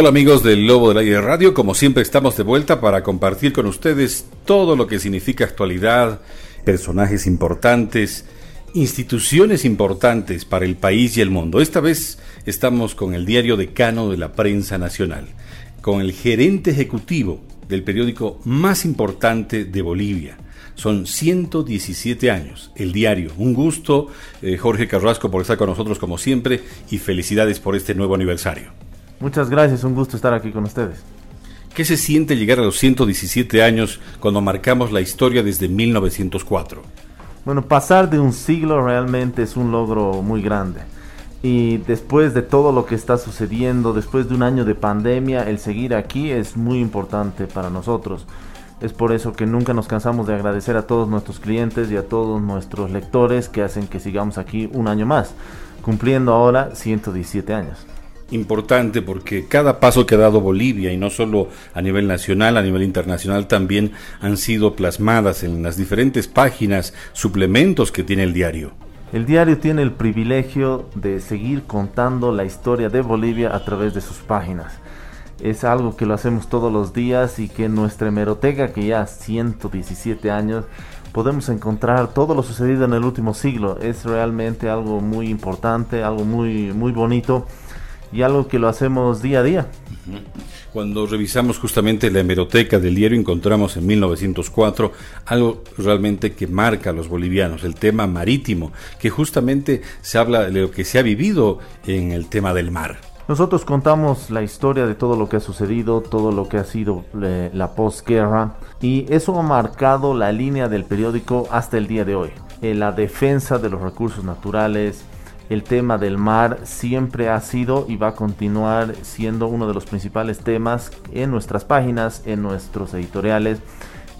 Hola amigos del Lobo del Aire Radio, como siempre estamos de vuelta para compartir con ustedes todo lo que significa actualidad, personajes importantes, instituciones importantes para el país y el mundo. Esta vez estamos con el diario decano de la prensa nacional, con el gerente ejecutivo del periódico más importante de Bolivia. Son 117 años, el diario. Un gusto, eh, Jorge Carrasco, por estar con nosotros como siempre y felicidades por este nuevo aniversario. Muchas gracias, un gusto estar aquí con ustedes. ¿Qué se siente llegar a los 117 años cuando marcamos la historia desde 1904? Bueno, pasar de un siglo realmente es un logro muy grande. Y después de todo lo que está sucediendo, después de un año de pandemia, el seguir aquí es muy importante para nosotros. Es por eso que nunca nos cansamos de agradecer a todos nuestros clientes y a todos nuestros lectores que hacen que sigamos aquí un año más, cumpliendo ahora 117 años importante porque cada paso que ha dado Bolivia, y no solo a nivel nacional, a nivel internacional también han sido plasmadas en las diferentes páginas, suplementos que tiene el diario. El diario tiene el privilegio de seguir contando la historia de Bolivia a través de sus páginas. Es algo que lo hacemos todos los días y que en nuestra hemeroteca, que ya 117 años, podemos encontrar todo lo sucedido en el último siglo. Es realmente algo muy importante, algo muy, muy bonito y algo que lo hacemos día a día. Cuando revisamos justamente la hemeroteca del diario encontramos en 1904 algo realmente que marca a los bolivianos, el tema marítimo, que justamente se habla de lo que se ha vivido en el tema del mar. Nosotros contamos la historia de todo lo que ha sucedido, todo lo que ha sido eh, la posguerra y eso ha marcado la línea del periódico hasta el día de hoy. En eh, la defensa de los recursos naturales, el tema del mar siempre ha sido y va a continuar siendo uno de los principales temas en nuestras páginas, en nuestros editoriales.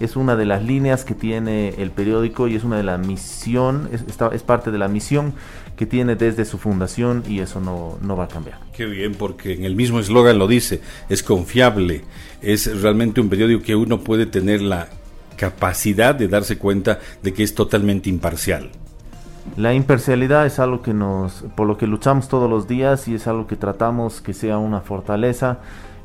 Es una de las líneas que tiene el periódico y es una de la misión, es, es parte de la misión que tiene desde su fundación y eso no, no va a cambiar. Qué bien, porque en el mismo eslogan lo dice, es confiable, es realmente un periódico que uno puede tener la capacidad de darse cuenta de que es totalmente imparcial. La imparcialidad es algo que nos, por lo que luchamos todos los días y es algo que tratamos que sea una fortaleza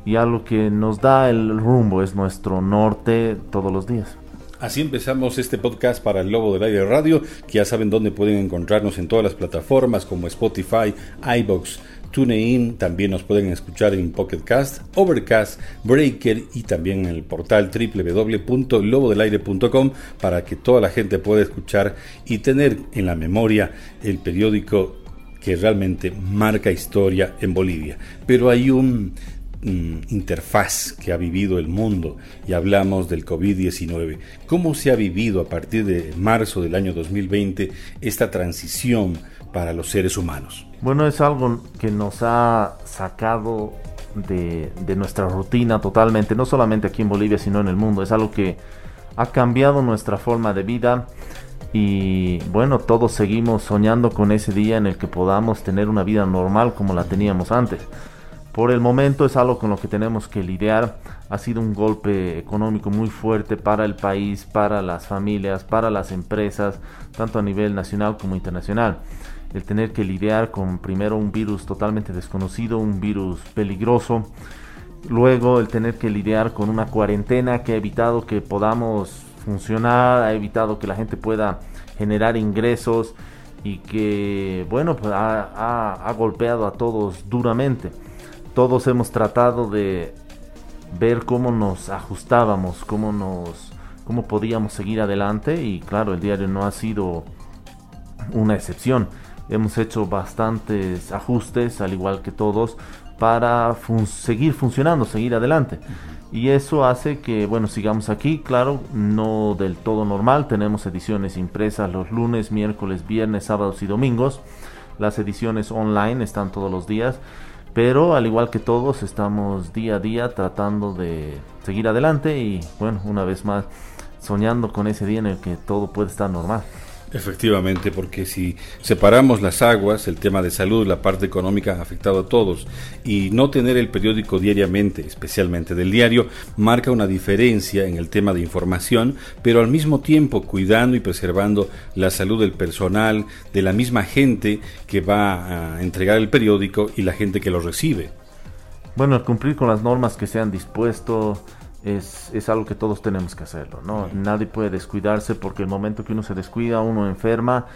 y algo que nos da el rumbo, es nuestro norte todos los días. Así empezamos este podcast para el Lobo del Aire Radio, que ya saben dónde pueden encontrarnos en todas las plataformas como Spotify, iBox, TuneIn, también nos pueden escuchar en Pocketcast, Overcast, Breaker y también en el portal www.lobodelaire.com para que toda la gente pueda escuchar y tener en la memoria el periódico que realmente marca historia en Bolivia. Pero hay un mm, interfaz que ha vivido el mundo y hablamos del COVID-19. ¿Cómo se ha vivido a partir de marzo del año 2020 esta transición para los seres humanos? Bueno, es algo que nos ha sacado de, nuestra rutina totalmente, no solamente aquí en Bolivia, sino en el mundo. Es algo que ha cambiado nuestra forma de vida y bueno, todos seguimos soñando con ese día en el que podamos tener una vida normal como la teníamos antes. Por el momento es algo con lo que tenemos que lidiar. Ha sido un golpe económico muy fuerte para el país, para las familias, para las empresas, tanto a nivel nacional como internacional el tener que lidiar con primero un virus totalmente desconocido, un virus peligroso, luego el tener que lidiar con una cuarentena que ha evitado que podamos funcionar, ha evitado que la gente pueda generar ingresos y que, bueno, pues ha, golpeado a todos duramente. Todos hemos tratado de ver cómo nos ajustábamos, cómo nos cómo podíamos seguir adelante y claro, el diario no ha sido una excepción. Hemos hecho bastantes ajustes, al igual que todos, para seguir funcionando, seguir adelante. Y eso hace que, bueno, sigamos aquí, claro, no del todo normal. Tenemos ediciones impresas los lunes, miércoles, viernes, sábados y domingos. Las ediciones online están todos los días. Pero al igual que todos, estamos día a día tratando de seguir adelante y, bueno, una vez más, soñando con ese día en el que todo puede estar normal. Efectivamente, porque si separamos las aguas, el tema de salud, la parte económica ha afectado a todos, y no tener el periódico diariamente, especialmente del diario, marca una diferencia en el tema de información, pero al mismo tiempo cuidando y preservando la salud del personal, de la misma gente que va a entregar el periódico y la gente que lo recibe. Bueno, el cumplir con las normas que se han dispuesto es, es algo que todos tenemos que hacerlo, ¿no? Nadie puede descuidarse porque el momento que uno se descuida, uno enferma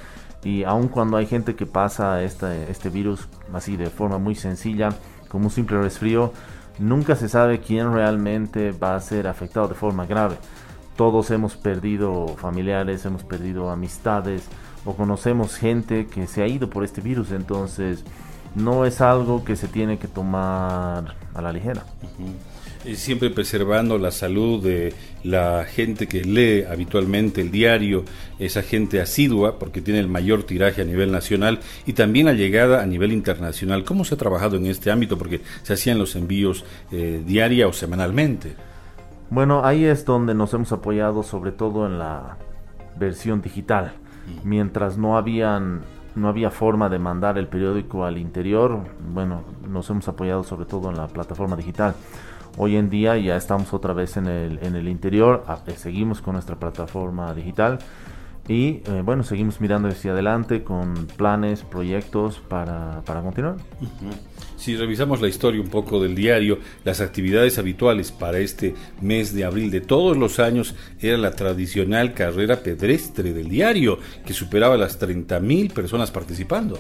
y aun cuando hay gente que pasa este, este virus así de forma muy sencilla, como un simple resfrío, nunca se sabe quién realmente va a ser afectado de forma grave. Todos hemos perdido familiares, hemos perdido amistades o conocemos gente que se ha ido por este virus, entonces no es algo que se tiene que tomar a la ligera. Siempre preservando la salud de la gente que lee habitualmente el diario, esa gente asidua, porque tiene el mayor tiraje a nivel nacional y también la llegada a nivel internacional. ¿Cómo se ha trabajado en este ámbito? Porque se hacían los envíos eh, diaria o semanalmente. Bueno, ahí es donde nos hemos apoyado sobre todo en la versión digital. Mientras no habían no había forma de mandar el periódico al interior, bueno, nos hemos apoyado sobre todo en la plataforma digital. Hoy en día ya estamos otra vez en el, en el interior, eh, seguimos con nuestra plataforma digital y eh, bueno, seguimos mirando hacia adelante con planes, proyectos para, para continuar. Si revisamos la historia un poco del diario, las actividades habituales para este mes de abril de todos los años era la tradicional carrera pedestre del diario, que superaba las 30.000 personas participando.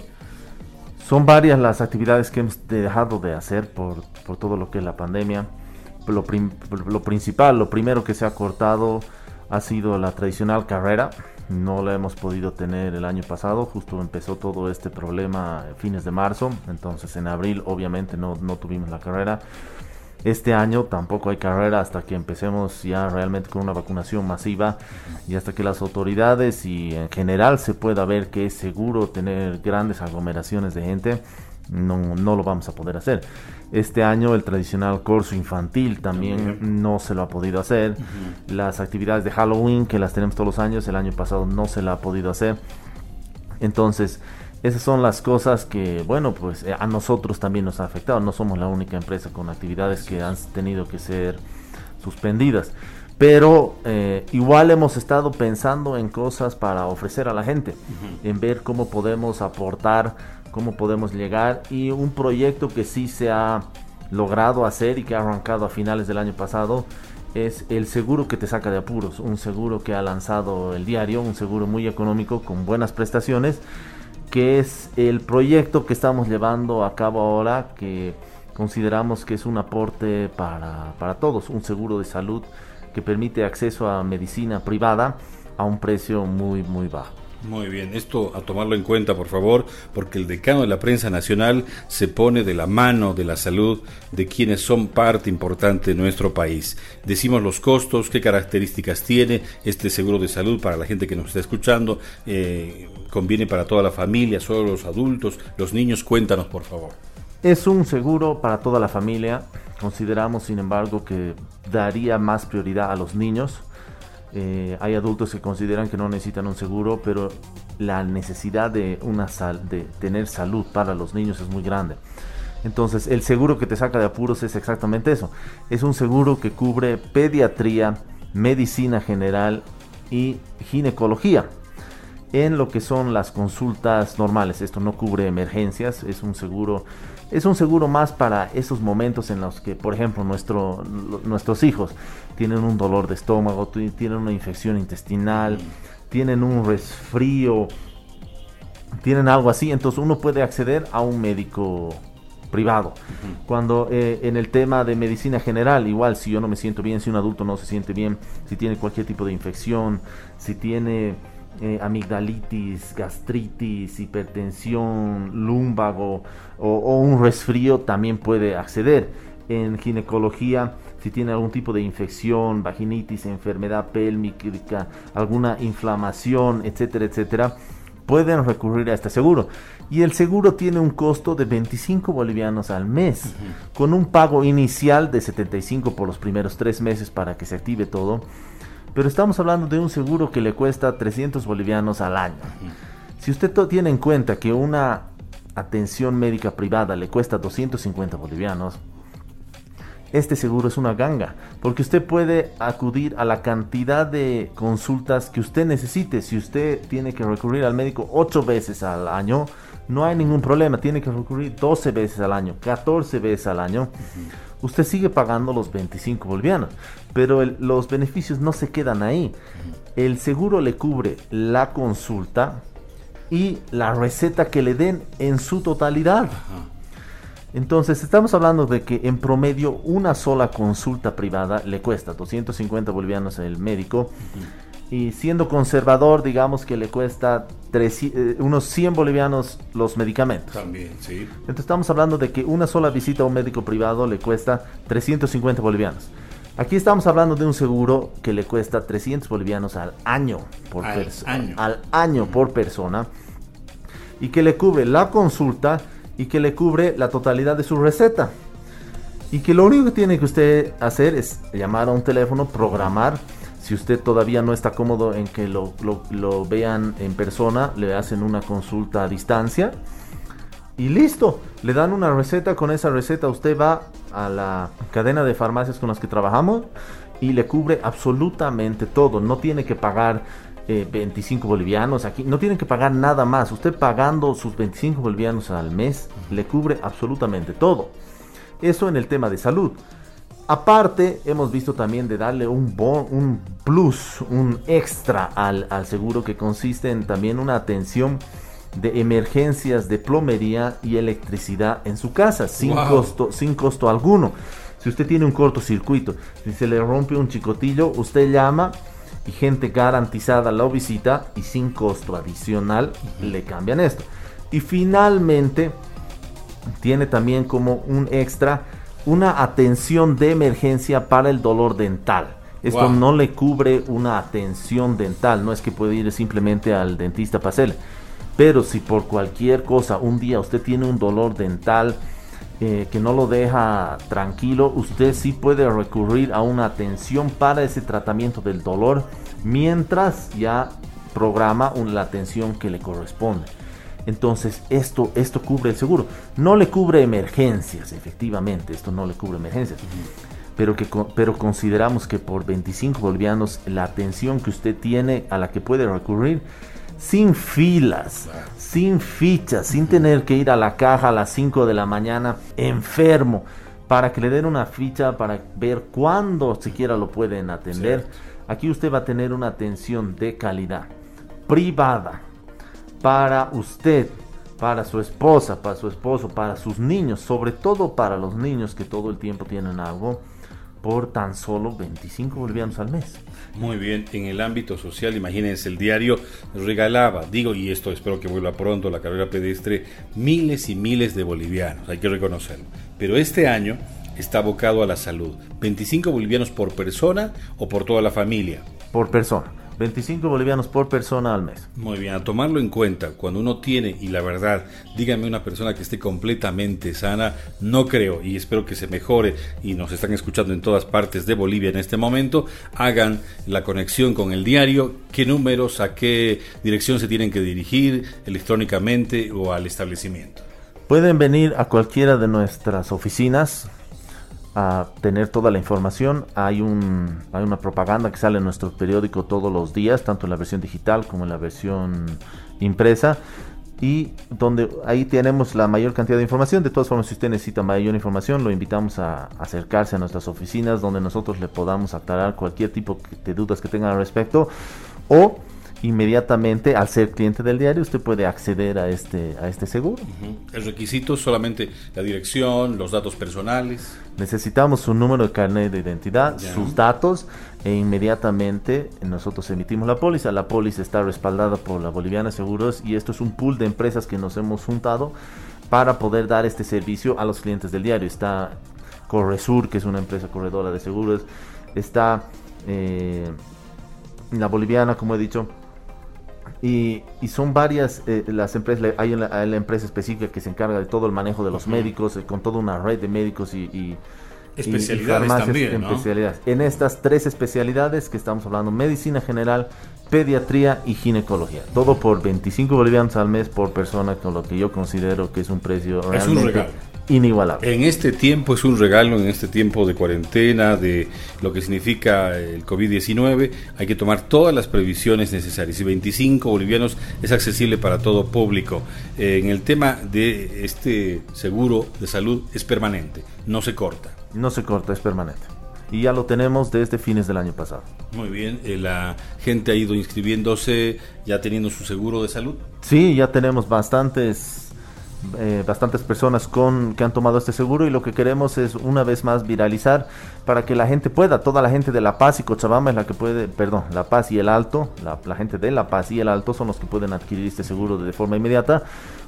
Son varias las actividades que hemos dejado de hacer por, por todo lo que es la pandemia. Lo, lo principal, lo primero que se ha cortado ha sido la tradicional carrera no la hemos podido tener el año pasado, justo empezó todo este problema fines de marzo, entonces en abril obviamente no, no tuvimos la carrera. Este año tampoco hay carrera hasta que empecemos ya realmente con una vacunación masiva y hasta que las autoridades y en general se pueda ver que es seguro tener grandes aglomeraciones de gente no, no lo vamos a poder hacer. Este año el tradicional curso infantil también no se lo ha podido hacer. Las actividades de Halloween que las tenemos todos los años, el año pasado no se la ha podido hacer. Entonces, esas son las cosas que, bueno, pues eh, a nosotros también nos ha afectado. No somos la única empresa con actividades que han tenido que ser suspendidas. Pero eh, igual hemos estado pensando en cosas para ofrecer a la gente, en ver cómo podemos aportar cómo podemos llegar y un proyecto que sí se ha logrado hacer y que ha arrancado a finales del año pasado es el seguro que te saca de apuros, un seguro que ha lanzado el diario, un seguro muy económico con buenas prestaciones, que es el proyecto que estamos llevando a cabo ahora, que consideramos que es un aporte para, para todos, un seguro de salud que permite acceso a medicina privada a un precio muy muy bajo. Muy bien, esto a tomarlo en cuenta, por favor, porque el decano de la prensa nacional se pone de la mano de la salud de quienes son parte importante de nuestro país. Decimos los costos, qué características tiene este seguro de salud para la gente que nos está escuchando, eh, conviene para toda la familia, solo los adultos, los niños, cuéntanos, por favor. Es un seguro para toda la familia. Consideramos, sin embargo, que daría más prioridad a los niños eh, hay adultos que consideran que no necesitan un seguro, pero la necesidad de, una sal, de tener salud para los niños es muy grande. Entonces, el seguro que te saca de apuros es exactamente eso. Es un seguro que cubre pediatría, medicina general y ginecología. En lo que son las consultas normales, esto no cubre emergencias, es un seguro es un seguro más para esos momentos en los que, por ejemplo, nuestro, nuestros hijos tienen un dolor de estómago, tienen una infección intestinal, tienen un resfrío, tienen algo así, entonces uno puede acceder a un médico privado. Cuando eh, en el tema de medicina general, igual si yo no me siento bien, si un adulto no se siente bien, si tiene cualquier tipo de infección, si tiene eh, amigdalitis, gastritis, hipertensión, lumbago o, un resfrío también puede acceder. En ginecología, si tiene algún tipo de infección, vaginitis, enfermedad pélvica, alguna inflamación, etcétera, etcétera, pueden recurrir a este seguro. Y el seguro tiene un costo de 25 bolivianos al mes, con un pago inicial de 75 por los primeros tres meses para que se active todo pero estamos hablando de un seguro que le cuesta 300 bolivianos al año. Si usted tiene en cuenta que una atención médica privada le cuesta 250 bolivianos, este seguro es una ganga, porque usted puede acudir a la cantidad de consultas que usted necesite. Si usted tiene que recurrir al médico ocho veces al año, no hay ningún problema, tiene que recurrir 12 veces al año, 14 veces al año, usted sigue pagando los 25 bolivianos, pero los beneficios no se quedan ahí. El seguro le cubre la consulta y la receta que le den en su totalidad. Entonces, estamos hablando de que en promedio una sola consulta privada le cuesta 250 bolivianos el médico. Y siendo conservador, digamos que le cuesta eh, unos 100 bolivianos los medicamentos. También, sí. Entonces estamos hablando de que una sola visita a un médico privado le cuesta 350 bolivianos. Aquí estamos hablando de un seguro que le cuesta 300 bolivianos al año por persona. Al año por persona. Y que le cubre la consulta y que le cubre la totalidad de su receta. Y que lo único que tiene que usted hacer es llamar a un teléfono, programar si usted todavía no está cómodo en que lo, vean en persona, le hacen una consulta a distancia y listo. Le dan una receta, con esa receta usted va a la cadena de farmacias con las que trabajamos y le cubre absolutamente todo. No tiene que pagar 25 eh, bolivianos aquí, no tiene que pagar nada más. Usted pagando sus 25 bolivianos al mes le cubre absolutamente todo. Eso en el tema de salud. Aparte, hemos visto también de darle un, un plus, un extra al, seguro que consiste en también una atención de emergencias de plomería y electricidad en su casa, sin, costo, sin costo alguno. Si usted tiene un cortocircuito, si se le rompe un chicotillo, usted llama y gente garantizada lo visita y sin costo adicional le cambian esto. Y finalmente, tiene también como un extra una atención de emergencia para el dolor dental. Esto no le cubre una atención dental, no es que puede ir simplemente al dentista para hacerle. Pero si por cualquier cosa un día usted tiene un dolor dental eh, que no lo deja tranquilo, usted sí puede recurrir a una atención para ese tratamiento del dolor mientras ya programa la atención que le corresponde. Entonces, esto, esto cubre el seguro. No le cubre emergencias, efectivamente, esto no le cubre emergencias. Pero, que, pero consideramos que por 25 bolivianos la atención que usted tiene a la que puede recurrir, sin filas, sin fichas, sin tener que ir a la caja a las 5 de la mañana enfermo, para que le den una ficha para ver cuándo siquiera lo pueden atender. Aquí usted va a tener una atención de calidad, privada, para usted, para su esposa, para su esposo, para sus niños, sobre todo para los niños que todo el tiempo tienen algo, por tan solo 25 bolivianos al mes. Muy bien, en el ámbito social, imagínense, el diario regalaba, digo, y esto espero que vuelva pronto, la carrera pedestre, miles y miles de bolivianos, hay que reconocerlo. Pero este año está abocado a la salud. 25 bolivianos por persona o por toda la familia. Por persona. 25 bolivianos por persona al mes. Muy bien, a tomarlo en cuenta, cuando uno tiene, y la verdad, dígame una persona que esté completamente sana, no creo, y espero que se mejore, y nos están escuchando en todas partes de Bolivia en este momento, hagan la conexión con el diario, qué números, a qué dirección se tienen que dirigir electrónicamente o al establecimiento. Pueden venir a cualquiera de nuestras oficinas, a tener toda la información. Hay, un, hay una propaganda que sale en nuestro periódico todos los días, tanto en la versión digital como en la versión impresa. Y donde ahí tenemos la mayor cantidad de información. De todas formas, si usted necesita mayor información, lo invitamos a acercarse a nuestras oficinas donde nosotros le podamos aclarar cualquier tipo de dudas que tenga al respecto. O inmediatamente al ser cliente del diario usted puede acceder a este a este seguro. El requisito solamente la dirección, los datos personales. Necesitamos su número de carnet de identidad, sus datos e inmediatamente nosotros emitimos la póliza. La póliza está respaldada por la Boliviana Seguros y esto es un pool de empresas que nos hemos juntado para poder dar este servicio a los clientes del diario. Está Corresur, que es una empresa corredora de seguros. Está eh, la Boliviana, como he dicho y, son varias eh, las empresas, hay la, empresa específica que se encarga de todo el manejo de los médicos, eh, con toda una red de médicos y, especialidades también, especialidades. En estas tres especialidades que estamos hablando, medicina general, pediatría y ginecología. Todo por 25 bolivianos al mes por persona, con lo que yo considero que es un precio realmente inigualable. En este tiempo es un regalo, en este tiempo de cuarentena, de lo que significa el COVID-19, hay que tomar todas las previsiones necesarias. Y 25 bolivianos es accesible para todo público. En el tema de este seguro de salud es permanente, no se corta. No se corta, es permanente. Y ya lo tenemos desde fines del año pasado. Muy bien, eh, la gente ha ido inscribiéndose, ya teniendo su seguro de salud. Sí, ya tenemos bastantes eh, bastantes personas con que han tomado este seguro y lo que queremos es una vez más viralizar para que la gente pueda, toda la gente de La Paz y Cochabamba es la que puede, perdón, La Paz y el Alto, la, gente de La Paz y el Alto son los que pueden adquirir este seguro de forma inmediata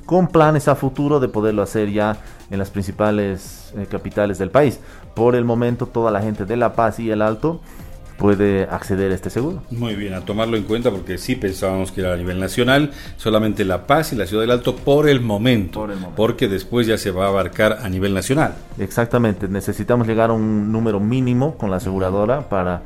con planes a futuro de poderlo hacer ya en las principales eh, capitales del país. Por el momento toda la gente de La Paz y el Alto puede acceder a este seguro. Muy bien, a tomarlo en cuenta porque sí pensábamos que era a nivel nacional, solamente La Paz y la Ciudad del Alto por el momento, por el momento. porque después ya se va a abarcar a nivel nacional. Exactamente, necesitamos llegar a un número mínimo con la aseguradora para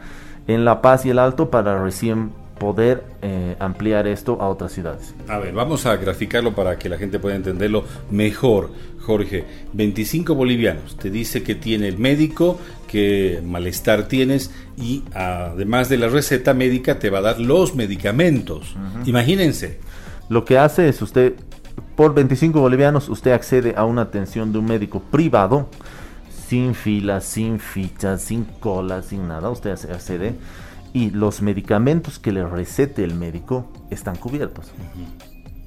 en La Paz y el Alto para recién poder eh, ampliar esto a otras ciudades. A ver, vamos a graficarlo para que la gente pueda entenderlo mejor. Jorge, 25 bolivianos, te dice que tiene el médico, qué malestar tienes y además de la receta médica te va a dar los medicamentos. Imagínense. Lo que hace es usted, por 25 bolivianos, usted accede a una atención de un médico privado, sin filas, sin fichas, sin cola, sin nada, usted accede y los medicamentos que le recete el médico están cubiertos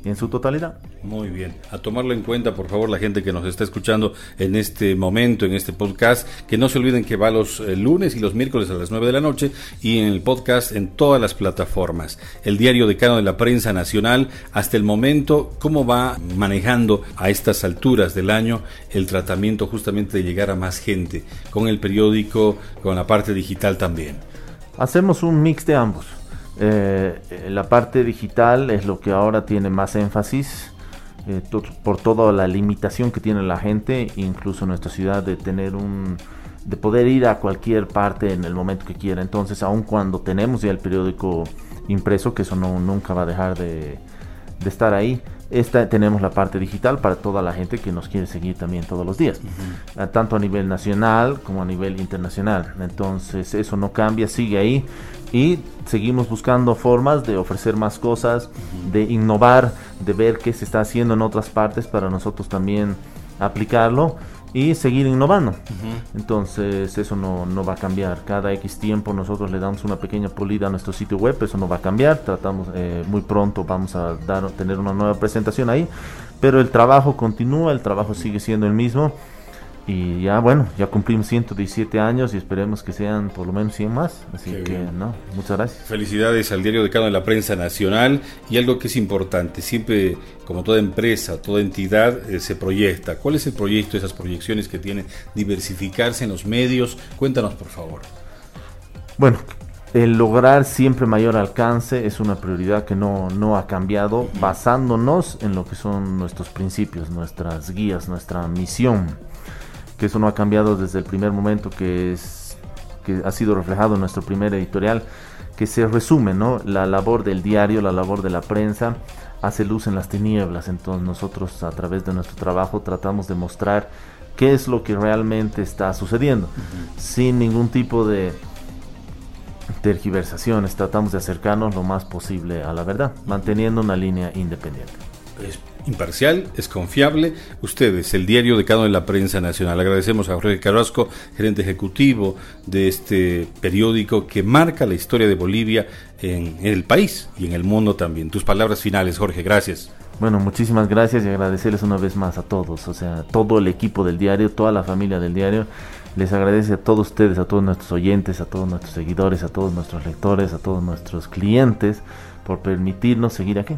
en su totalidad. Muy bien, a tomarlo en cuenta, por favor, la gente que nos está escuchando en este momento, en este podcast, que no se olviden que va los eh, lunes y los miércoles a las 9 de la noche y en el podcast en todas las plataformas. El diario decano de la prensa nacional, hasta el momento, ¿cómo va manejando a estas alturas del año el tratamiento justamente de llegar a más gente con el periódico, con la parte digital también? Hacemos un mix de ambos eh, la parte digital es lo que ahora tiene más énfasis eh, por toda la limitación que tiene la gente, incluso en nuestra ciudad, de tener un de poder ir a cualquier parte en el momento que quiera. Entonces, aun cuando tenemos ya el periódico impreso, que eso no, nunca va a dejar de, estar ahí, esta, tenemos la parte digital para toda la gente que nos quiere seguir también todos los días, tanto a nivel nacional como a nivel internacional. Entonces, eso no cambia, sigue ahí. Y seguimos buscando formas de ofrecer más cosas, de innovar, de ver qué se está haciendo en otras partes para nosotros también aplicarlo y seguir innovando. Entonces eso no, no, va a cambiar. Cada X tiempo nosotros le damos una pequeña pulida a nuestro sitio web, eso no va a cambiar. Tratamos eh, muy pronto, vamos a dar, tener una nueva presentación ahí, pero el trabajo continúa, el trabajo sigue siendo el mismo. Y ya, bueno, ya cumplimos 117 años y esperemos que sean por lo menos 100 más. Así que, no, muchas gracias. Felicidades al Diario Decano de la Prensa Nacional. Y algo que es importante, siempre, como toda empresa, toda entidad, eh, se proyecta. ¿Cuál es el proyecto, esas proyecciones que tiene? Diversificarse en los medios. Cuéntanos, por favor. Bueno, el lograr siempre mayor alcance es una prioridad que no, no ha cambiado, basándonos en lo que son nuestros principios, nuestras guías, nuestra misión que eso no ha cambiado desde el primer momento que, es, que ha sido reflejado en nuestro primer editorial, que se resume, ¿no? La labor del diario, la labor de la prensa, hace luz en las tinieblas. Entonces nosotros a través de nuestro trabajo tratamos de mostrar qué es lo que realmente está sucediendo, sin ningún tipo de tergiversaciones. Tratamos de acercarnos lo más posible a la verdad, manteniendo una línea independiente imparcial, es confiable. Ustedes, el diario decano de la prensa nacional. Agradecemos a Jorge Carrasco, gerente ejecutivo de este periódico que marca la historia de Bolivia en, el país y en el mundo también. Tus palabras finales, Jorge, gracias. Bueno, muchísimas gracias y agradecerles una vez más a todos, o sea, todo el equipo del diario, toda la familia del diario. Les agradece a todos ustedes, a todos nuestros oyentes, a todos nuestros seguidores, a todos nuestros lectores, a todos nuestros clientes por permitirnos seguir aquí.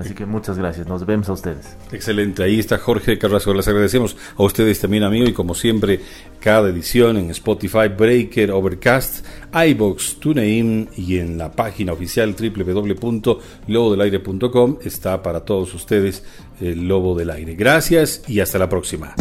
Así que muchas gracias, nos vemos a ustedes. Excelente, ahí está Jorge Carrasco, les agradecemos a ustedes también amigo y como siempre cada edición en Spotify, Breaker, Overcast, iBox, TuneIn y en la página oficial www.lobodelaire.com está para todos ustedes el Lobo del Aire. Gracias y hasta la próxima.